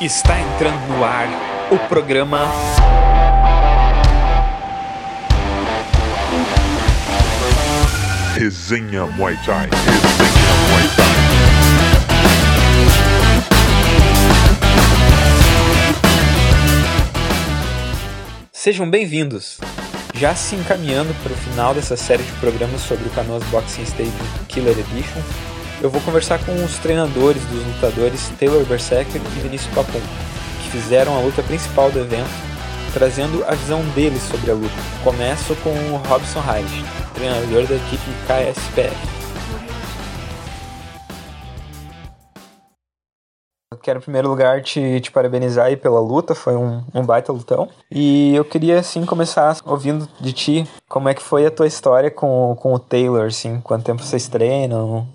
Está entrando no ar o programa. Resenha Muay Thai. Resenha Muay Thai. Sejam bem-vindos! Já se encaminhando para o final dessa série de programas sobre o Canoas Boxing Stadium Killer Edition, eu vou conversar com os treinadores dos lutadores Taylor Berserker e Vinícius Papum, que fizeram a luta principal do evento, trazendo a visão deles sobre a luta. Começo com o Robson Reich, treinador da equipe KSPF. Quero em primeiro lugar te, te parabenizar aí pela luta, foi um, um baita lutão. E eu queria assim começar ouvindo de ti como é que foi a tua história com, com o Taylor, assim, quanto tempo vocês treinam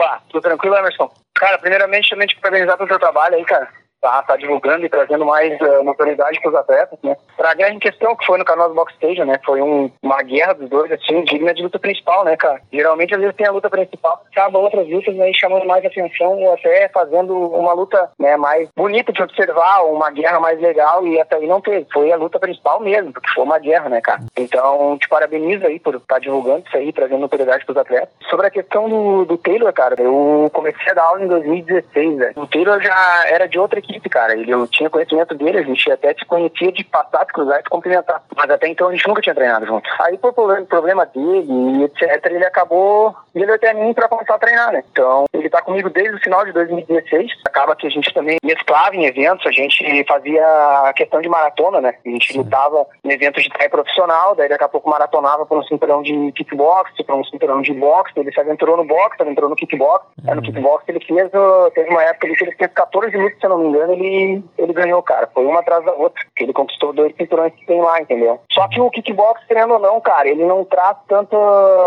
Opa, tudo tranquilo, Emerson? Cara, primeiramente, também te parabenizar pelo teu trabalho aí, cara tá, tá divulgando e trazendo mais uh, notoriedade para os atletas, né? Pra guerra em questão, que foi no Canoas Box Stage, né? Foi um, uma guerra dos dois, assim, digna de luta principal, né, cara? Geralmente, às vezes, tem a luta principal, acaba outras lutas aí chamando mais atenção ou até fazendo uma luta né, mais bonita de observar, uma guerra mais legal e até aí não teve. Foi a luta principal mesmo, porque foi uma guerra, né, cara? Então, te parabenizo aí por estar tá divulgando isso aí, trazendo notoriedade para os atletas. Sobre a questão do, do Taylor, cara, eu comecei a dar aula em 2016, né? O Taylor já era de outra equipe equipe, cara. Ele, eu tinha conhecimento dele, a gente até se conhecia de passar, de cruzar e se cumprimentar. Mas até então a gente nunca tinha treinado junto. Aí, por problema dele e etc., ele acabou vindo até mim pra começar a treinar, né? Então, ele tá comigo desde o final de 2016. Acaba que a gente também mesclava em eventos, a gente fazia a questão de maratona, né? A gente lutava em eventos de treino profissional, daí daqui a pouco maratonava para um cinturão de kickbox, para um cinturão de boxe. Ele se aventurou no boxe, aventurou no kickbox. Uhum. no kickbox ele fez, teve uma época que ele fez 14 minutos, se eu não me engano, ele, ele ganhou, cara. Foi uma atrás da outra. Ele conquistou dois cinturões que tem lá, entendeu? Só que o kickbox, querendo ou não, cara, ele não traz tanto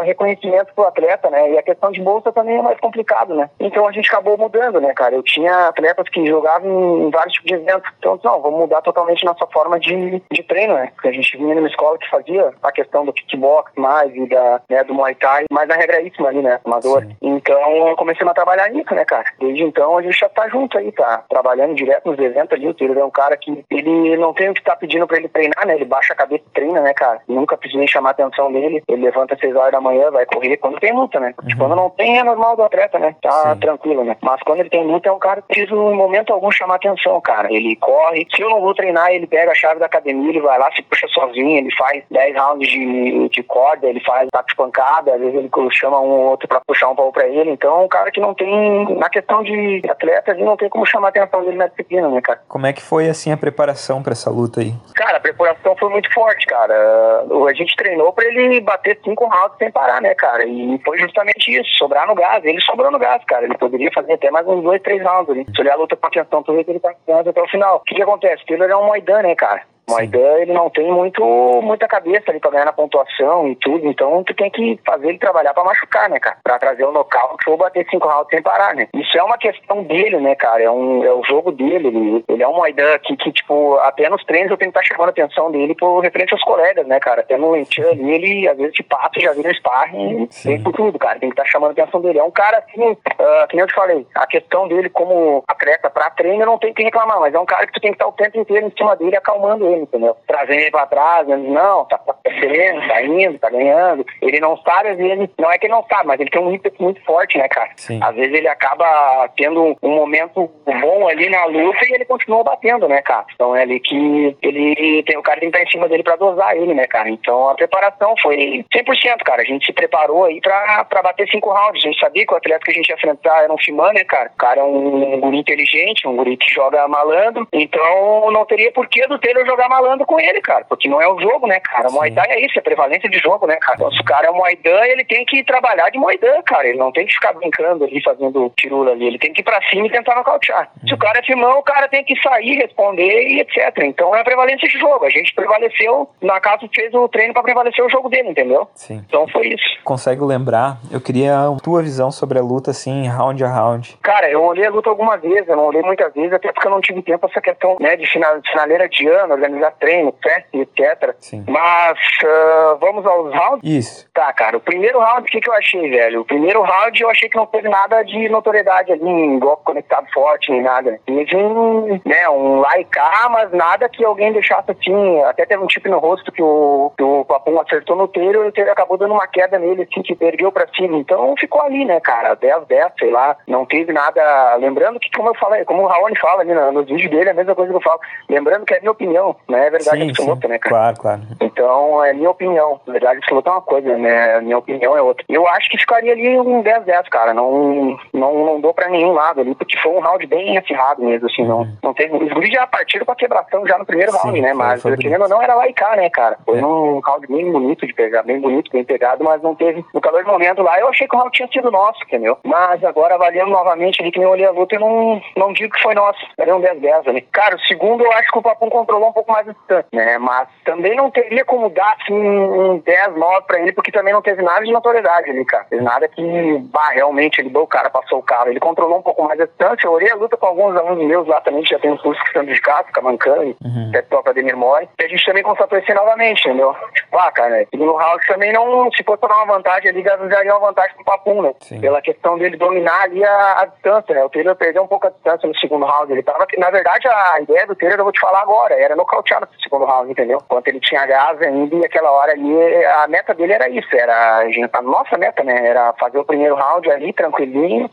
reconhecimento pro atleta, né? E a questão de bolsa também é mais complicado, né? Então a gente acabou mudando, né, cara? Eu tinha atletas que jogavam em vários tipos de eventos. Então, não, vamos mudar totalmente nossa forma de, de treino, né? Porque a gente vinha numa escola que fazia a questão do kickbox mais e da, né, do Muay Thai, mas a regra é isso ali, né? Amador. Então eu comecei a trabalhar nisso, né, cara? Desde então a gente já tá junto aí, tá? Trabalhando direto nos eventos ali. O Taylor é um cara que ele não tem o que estar tá pedindo pra ele treinar, né? Ele baixa a cabeça e treina, né, cara? Nunca precisei chamar a atenção dele. Ele levanta às 6 horas da manhã, vai correr quando tem luta, né? Uhum. Quando não tem, é normal do atleta, né? Tá Sim. tranquilo, né? Mas quando ele tem luta, é um cara que precisa, em momento algum, chamar atenção, cara. Ele corre. Se eu não vou treinar, ele pega a chave da academia, ele vai lá, se puxa sozinho, ele faz 10 rounds de, de corda, ele faz taco de pancada, às vezes ele chama um ou outro pra puxar um pau pra ele. Então, é um cara que não tem, na questão de atleta, ele não tem como chamar a atenção dele na disciplina, né, cara? Como é que foi, assim, a preparação pra essa luta aí? Cara, a preparação foi muito forte, cara. A gente treinou pra ele bater cinco rounds sem parar, né, cara? E foi justamente isso, sobrar no gás. Ele sobrou no gás, cara. Ele poderia fazer até mais uns dois, três rounds ali. Se olhar a luta com atenção, tu vê que ele tá até o final. O que, que acontece? O Taylor é um Moidan, né, cara? O Aidan, ele não tem muito, muita cabeça ali pra ganhar na pontuação e tudo, então tu tem que fazer ele trabalhar pra machucar, né, cara? Pra trazer o um nocaute ou bater cinco rounds sem parar, né? Isso é uma questão dele, né, cara? É, um, é o jogo dele, ele, ele é um Aidan que, que, tipo, até nos treinos eu tenho que estar tá chamando a atenção dele por referente aos colegas, né, cara? Até no Lentian ali, ele às vezes te passa, já vira sparring, vem por tudo, cara. Tem que estar tá chamando a atenção dele. É um cara, assim, uh, que nem eu te falei, a questão dele como atleta pra treino não tem que reclamar, mas é um cara que tu tem que estar o tempo inteiro em cima dele, acalmando ele ele, entendeu? Trazendo ele pra trás, dizendo, não, tá, tá crescendo, tá indo, tá ganhando. Ele não sabe, às vezes, não é que ele não sabe, mas ele tem um ímpeto muito forte, né, cara? Sim. Às vezes ele acaba tendo um momento bom ali na luta e ele continua batendo, né, cara? Então é ali que ele tem o cara que tá em cima dele pra dosar ele, né, cara? Então a preparação foi 100%, cara. A gente se preparou aí pra, pra bater cinco rounds. A gente sabia que o atleta que a gente ia enfrentar era um Shimano, né, cara? O cara é um, um guri inteligente, um guri que joga malandro. Então não teria porquê do Taylor jogar jogar malandro com ele, cara, porque não é o jogo, né, cara? Muay Thai é isso, é prevalência de jogo, né, cara? Se o cara é Muay Thai, ele tem que trabalhar de Muay Thai, cara. Ele não tem que ficar brincando ali, fazendo tirula ali. Ele tem que ir pra cima e tentar nocautear. Se o cara é firmão, o cara tem que sair, responder e etc. Então é a prevalência de jogo. A gente prevaleceu, na casa fez o treino pra prevalecer o jogo dele, entendeu? Sim. Então foi isso. Consegue lembrar? Eu queria a tua visão sobre a luta, assim, round a round. Cara, eu olhei a luta algumas vezes, eu não olhei muitas vezes, até porque eu não tive tempo essa questão, né, de final, finaleira de ano, organizar treino, festa, etc. Sim. Mas uh, vamos aos rounds? Isso. Tá, cara, o primeiro round, o que, que eu achei, velho? O primeiro round eu achei que não teve nada de notoriedade ali, em golpe conectado forte, nem nada. Teve um, né, um lá e cá, mas nada que alguém deixasse assim. Até teve um chip no rosto que o, que o Papum acertou no telho e o telho acabou dando uma queda nele, assim, que ergueu pra cima. Então ficou ali, né, cara? 10, 10, sei lá. Não teve nada. Lembrando que, como eu falei, como o Raoni fala ali no, nos vídeos dele, é a mesma coisa que eu falo. Lembrando que é minha opinião, né? É verdade Sim, absoluta, sim. né, cara? Claro, claro. Então, é minha opinião. Verdade, absoluta é uma coisa, né? Minha opinião é outra. Eu acho que ficaria ali um 10-10, cara. Não, não, não dou pra nenhum lado ali, porque foi um round bem acirrado mesmo, assim. Não, não teve... Os guris já partiram pra quebração já no primeiro Sim, round, né? Mas, querendo ou não, era lá e cá, né, cara? Foi É. um round bem bonito de pegar, bem bonito, bem pegado, mas não teve... No calor do momento lá, eu achei que o round tinha sido nosso, entendeu? Mas agora, avaliando novamente ali, que nem eu olhei a luta, eu não, não digo que foi nosso. Era um 10-10 ali. Cara, o segundo, eu acho que o Papum controlou um pouco mais a distância, né? Mas também não teria como dar, assim, um 10-9 pra ele, porque também não teve nada de notoriedade ali, cara. Teve nada que, bah, realmente, ele, o cara passou o carro. Ele controlou um pouco mais a distância. Eu olhei a luta com alguns alunos meus lá também, que já tem um curso que estão de casa, Camancani, Uhum. até próprio Ademir Mori. E a gente também constatou isso novamente, entendeu? Tipo, ah, cara, né? segundo round também não, se fosse tomar uma vantagem ali, daria uma vantagem pro Papum, né? Sim. Pela questão dele dominar ali a, a distância, né? O Taylor perdeu um pouco a distância no segundo round. Ele tava, na verdade, a ideia do Taylor, eu vou te falar agora, era nocautear no segundo round, entendeu? Enquanto ele tinha gás ainda e aquela hora ali, a meta dele era isso, era a gente- a nossa meta, né? Era fazer o primeiro round ali, tranquilinho,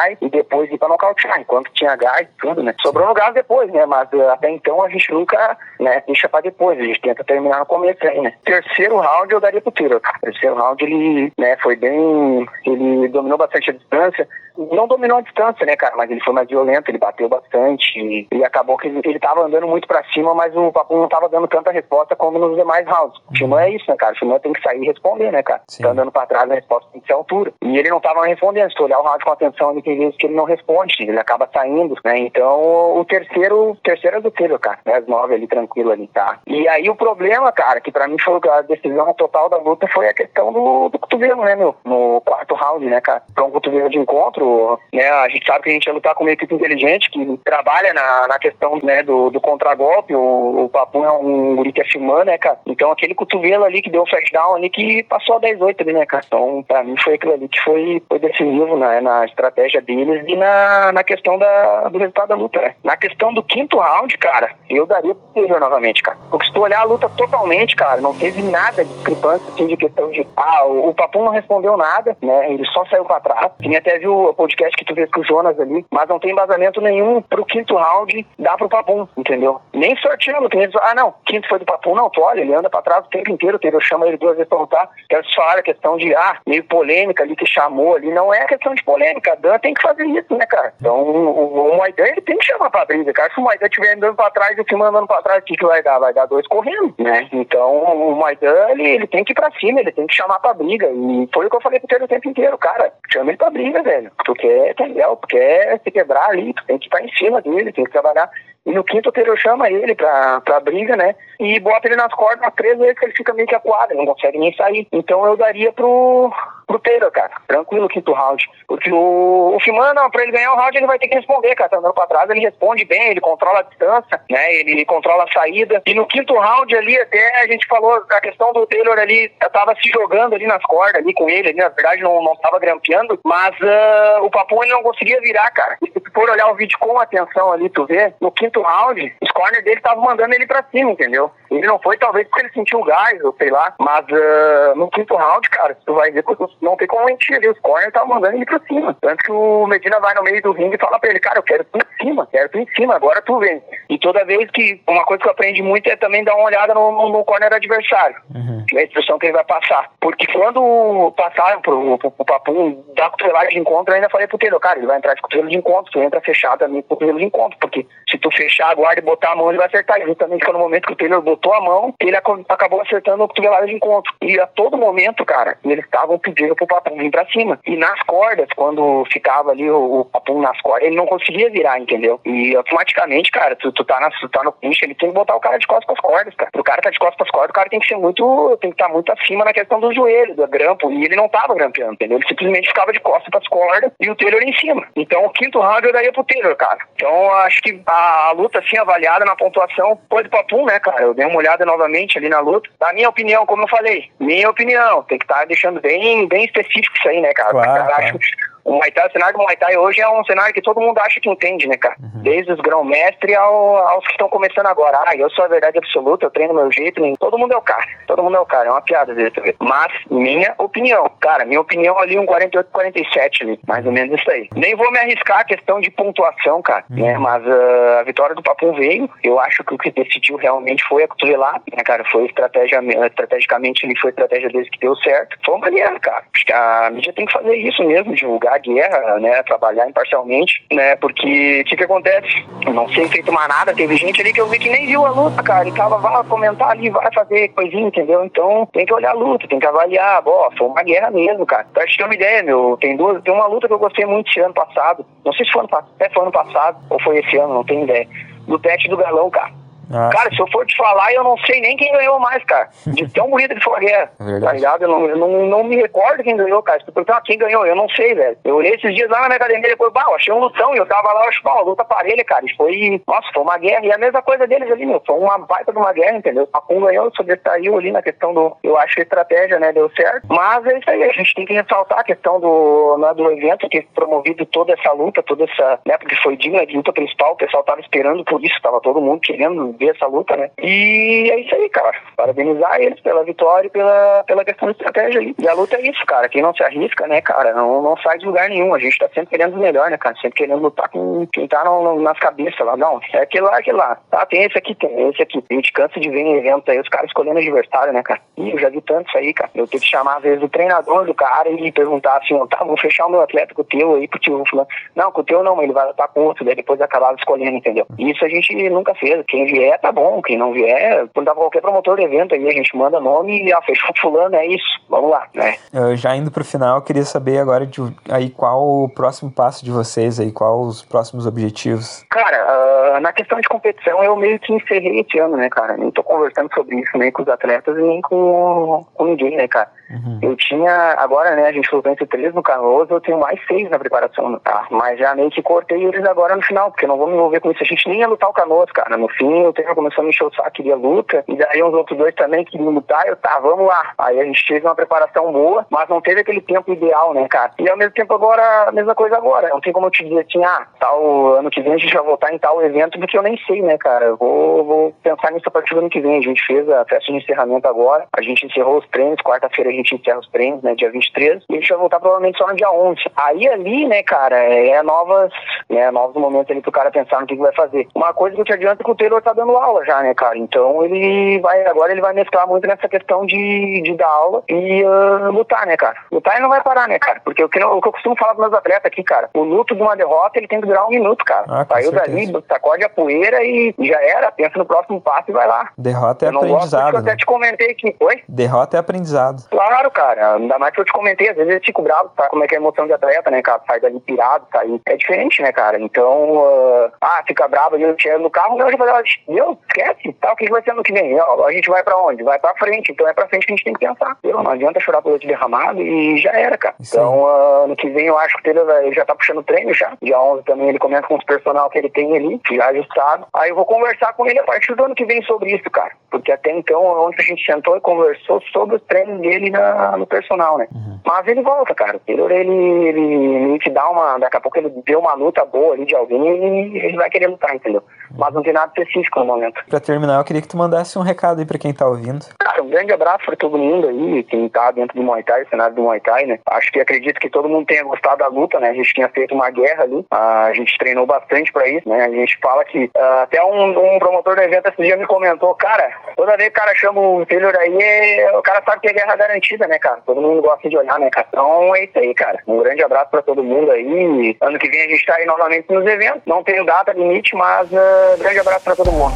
sabai, e depois ir pra nocautear, enquanto tinha gás e tudo, né? Sobrou no gás depois, né? Mas eh, até então a gente nunca, né, deixa pra depois, a gente tenta terminar no começo aí, né? Terceiro round eu daria pro cara. Terceiro round ele, né, foi bem, ele dominou bastante a distância, não dominou a distância, né, cara, mas ele foi mais violento, ele bateu bastante e, e acabou que ele, ele tava andando muito pra cima, mas o Papu não tava dando tanta resposta como nos demais rounds. O Shimon é isso, né, cara? O Shimon tem que sair e responder, né, cara? Sim. Tá andando pra trás, a resposta tem que ser a altura. E ele não tava respondendo. Se tu olhar o round com atenção, ele tem vezes que ele não responde, ele acaba saindo, né? Então, o terceiro, terceiro é do Taylor, cara. 10 9 ali, tranquilo ali, tá? E aí o problema, cara, que pra mim foi a decisão total da luta foi a questão do, do cotovelo, né, meu? No quarto round, né, cara? Então, um cotovelo de encontro, né? A gente sabe que a gente ia lutar com uma equipe inteligente que trabalha na, na questão, né, do, do contragolpe. O, o Papum é um guri que é né, cara? Então, aquele cotovelo ali que deu o flash down ali que passou a 10-8 ali, né, cara? Então, pra mim foi aquilo ali que foi, foi decisivo né, na estratégia deles e na, na questão da, do resultado da luta, né? Na questão do quinto round, cara, eu daria pro Taylor novamente, cara. Porque se tu olhar a luta totalmente, cara, não teve nada de discrepância, assim, de questão de, ah, o, o Papum não respondeu nada, né? Ele só saiu pra trás. Quem até viu o podcast que tu fez com o Jonas ali, mas não tem embasamento nenhum pro quinto round dar pro Papum, entendeu? Nem sorteando, tem vezes, ah, não, quinto foi do Papum, não, tu olha, ele anda pra trás o tempo inteiro, o Taylor chama ele duas vezes pra lutar, quero te falar a questão de, ah, meio polêmica ali que chamou ali, não é questão de polêmica, Dan tem que fazer isso, né, cara? Então, o, o ele tem que chamar pra briga, cara, se o Moidan estiver andando pra trás e o Filman andando pra trás, o que que vai dar? Vai dar dois correndo, né? Então, o Moidan, ele, ele tem que ir pra cima, ele tem que chamar pra briga, e foi o que eu falei pro Taylor o tempo inteiro, cara, chama ele pra briga, velho, tu quer, entendeu? Tu quer se quebrar ali, tu tem que estar em cima dele, tem que trabalhar e no quinto o Taylor chama ele pra, pra briga, né? E bota ele nas cordas três vezes que ele fica meio que acuado, não consegue nem sair. Então eu daria pro, pro Taylor, cara. Tranquilo quinto round. Porque o, Fiman, não, pra ele ganhar o round, ele vai ter que responder, cara. Tá andando pra trás, ele responde bem, ele controla a distância, né? Ele controla a saída. E no quinto round ali, até a gente falou a questão do Taylor ali, eu tava se jogando ali nas cordas ali com ele, ali, na verdade não, não tava grampeando, mas ah, o Papum ele não conseguia virar, cara. E se for olhar o vídeo com atenção ali, tu vê, no quinto round, os corners dele estavam mandando ele pra cima, entendeu? Ele não foi, talvez, porque ele sentiu gás, ou sei lá, mas ah, no quinto round, cara, tu vai ver que não tem como mentir ali, os corners estavam mandando ele pra cima. Tanto que o Medina vai no meio do ringue e fala pra ele, cara, eu quero tu em cima, quero tu em cima, agora tu vem. E toda vez que, uma coisa que eu aprendi muito é também dar uma olhada no, no, no corner adversário, Uhum. que é a instrução que ele vai passar. Porque quando passaram pro, pro, pro Papum dar cotovelagem de encontro, eu ainda falei pro Taylor, cara, ele vai entrar de cotovelo de encontro, tu entra fechado também com cotovelo de encontro, porque se tu fechar a guarda e botar a mão, ele vai acertar. E justamente foi no momento que o Taylor botou a mão, ele acabou acertando a cotovelada de encontro. E a todo momento, cara, eles estavam pedindo pro Papum vir pra cima. E nas cordas, quando ficava ali o, o Papum nas cordas, ele não conseguia virar, entendeu? E automaticamente, cara, tu, tu, tá, na, tu tá no pinche, ele tem que botar o cara de costas pras cordas, cara. O cara tá de costas pras cordas, o cara tem que ser muito, tem que estar tá muito acima na questão do joelho, do grampo, e ele não tava grampeando, entendeu? Ele simplesmente ficava de costas pras cordas e o Taylor em cima. Então o quinto round eu daria pro Taylor, cara. Então acho que a, a luta, assim, avaliada na pontuação foi do Papum, né, cara? Eu dei uma olhada novamente ali na luta. Na minha opinião, como eu falei, minha opinião, tem que estar tá deixando bem, bem específico isso aí, né, cara? Claro, cara claro. acho o Muay Thai, o cenário do Muay Thai hoje é um cenário que todo mundo acha que entende, né, cara? Uhum. Desde os grão-mestre ao, aos que estão começando agora. Ah, eu sou a verdade absoluta, eu treino meu jeito. Nem... Todo mundo é o cara. Todo mundo é o cara. É uma piada, às vezes. Mas, minha opinião. Cara, minha opinião ali, um 48, 47 ali. Mais ou menos isso aí. Nem vou me arriscar a questão de pontuação, cara. Uhum. Né? Mas uh, a vitória do Papum veio. Eu acho que o que decidiu realmente foi a cotovelada, né, cara? Foi estratégia, estrategicamente, ele foi a estratégia deles que deu certo. Foi uma guerra, cara. Acho que a mídia tem que fazer isso mesmo, divulgar a guerra, né? né, trabalhar imparcialmente, né, porque o que que acontece? Eu não sei feito mais nada, teve gente ali que eu vi que nem viu a luta, cara, e tava, vai comentar ali, vai fazer coisinha, entendeu? Então tem que olhar a luta, tem que avaliar, ó, foi uma guerra mesmo, cara. Pra te ter uma ideia, meu, tem duas, tem uma luta que eu gostei muito esse ano passado, não sei se foi ano, até foi ano passado, ou foi esse ano, não tenho ideia, do Pet do Galão, cara. Ah, cara, se eu for te falar, eu não sei nem quem ganhou mais, cara. De tão bonita que foi a guerra. É tá ligado? Eu, não, eu não, não, me recordo quem ganhou, cara. Se tu perguntar quem ganhou, eu não sei, velho. Eu olhei esses dias lá na minha academia e depois, bah, eu achei um lutão e eu tava lá, eu acho, uma luta parelha, cara. E foi, nossa, foi uma guerra. E a mesma coisa deles ali, meu. Foi uma baita de uma guerra, entendeu? A Pum ganhou, sobressaiu ali na questão do. Eu acho que a estratégia, né, deu certo. Mas é isso aí, a gente tem que ressaltar a questão do, né, do evento ter promovido toda essa luta, toda essa. né, porque foi digna de luta principal, o pessoal tava esperando por isso, tava todo mundo querendo essa luta, né? E é isso aí, cara. Parabenizar eles pela vitória e pela, pela questão de estratégia ali. E a luta é isso, cara. Quem não se arrisca, né, cara, não, não sai de lugar nenhum. A gente tá sempre querendo o melhor, né, cara? Sempre querendo lutar com quem tá no, no, nas cabeças lá. Não, é aquele lá, aquele lá. Tá, tem esse aqui, tem esse aqui. A gente cansa de ver em eventos aí os caras escolhendo adversário, né, cara? Ih, eu já vi tanto isso aí, cara. Eu tenho que chamar, às vezes, o treinador do cara e perguntar assim, ó, tá, vou fechar o meu atleta com o teu aí, pro tio fulano. Não, com o teu não, ele vai lutar com outro, daí depois acabava escolhendo, entendeu? Isso a gente nunca fez. Quem vier, tá bom. Quem não vier, quando dá qualquer promotor de evento aí, a gente manda nome e ah, fechou fulano, é isso, vamos lá, né? Já indo pro final, eu queria saber agora de, aí qual o próximo passo de vocês aí, quais os próximos objetivos? Cara, uh, na questão de competição eu meio que encerrei esse ano, né, cara? Nem tô conversando sobre isso nem com os atletas nem com, com ninguém, né, cara? Uhum. Eu tinha, agora, né, a gente lutou entre três no Canoas, eu tenho mais seis na preparação, tá? Mas já meio que cortei eles agora no final, porque não vou me envolver com isso. A gente nem ia lutar o Canoas, cara. No fim, eu tenho começando a me saco, queria luta, e daí uns outros dois também queriam lutar, eu, tá, vamos lá. Aí a gente fez uma preparação boa, mas não teve aquele tempo ideal, né, cara? E ao mesmo tempo agora, a mesma coisa agora. Não tem como eu te dizer assim, ah, tal ano que vem a gente vai voltar em tal evento, porque eu nem sei, né, cara? Eu vou, vou pensar nisso a partir do ano que vem. A gente fez a festa de encerramento agora, a gente encerrou os treinos, quarta-feira a gente encerra os treinos, né, dia 23, e a gente vai voltar provavelmente só no dia 11. Aí ali, né, cara, é novas, né, novos momentos ali pro cara pensar no que, que vai fazer. Uma coisa que eu te adianto é que o Taylor tá dando aula já, né, cara? Então ele vai, agora ele vai mesclar muito nessa questão de, de dar aula e uh, lutar, né, cara? Lutar ele não vai parar, né, cara? Porque o que, o que eu costumo falar pros meus atletas aqui, cara, o luto de uma derrota ele tem que durar um minuto, cara. Ah, Saiu dali, sacode a poeira e já era, pensa no próximo passo e vai lá. Derrota é eu não aprendizado. Gosto, eu né? até te comentei aqui. Oi? Derrota é aprendizado. Claro, cara. Ainda mais que eu te comentei, às vezes eu fico bravo, tá? Como é que é a emoção de atleta, né, cara? Sai dali pirado, sair. É diferente, né, cara? Então, uh, ah, fica bravo ali, eu tiro no carro, não, eu já falei, meu, esquece, tá? O que vai ser ano que vem? Ó, a gente vai pra onde? Vai pra frente. Então é pra frente que a gente tem que pensar. Viu? Não adianta chorar pelo leite derramado e já era, cara. Sim. Então, uh, ano que vem eu acho que ele já tá puxando treino já. Dia 11 também ele começa com os personal que ele tem ali, já ajustado. Aí eu vou conversar com ele a partir do ano que vem sobre isso, cara. Porque até então, onde a gente sentou e conversou sobre os treinos dele na, no personal, né? Uhum. Mas ele volta, cara. O Taylor, ele, ele, te dá uma. Daqui a pouco ele vê uma luta boa ali de alguém e ele vai querer lutar, entendeu? Mas não tem nada específico no momento. Pra terminar, eu queria que tu mandasse um recado aí pra quem tá ouvindo. Cara, um grande abraço pra todo mundo aí, quem tá dentro do Muay Thai, cenário do Muay Thai, né? Acho que acredito que todo mundo tenha gostado da luta, né? A gente tinha feito uma guerra ali, a gente treinou bastante pra isso, né? A gente fala que uh, até um, um, promotor do evento esse dia me comentou, cara, toda vez que o cara chama o Taylor aí, o cara sabe que é guerra garantida, né, cara? Todo mundo gosta de olhar, né, cara? Então é isso aí, cara. Um grande abraço pra todo mundo aí. Ano que vem a gente tá aí novamente nos eventos. Não tenho data limite, mas uh, grande abraço pra todo mundo.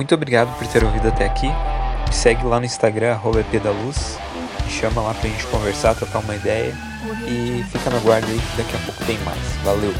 Muito obrigado por ter ouvido até aqui. Me segue lá no Instagram, arroba epdaluz. chama lá pra gente conversar, trocar uma ideia. E fica na guarda aí que daqui a pouco tem mais. Valeu!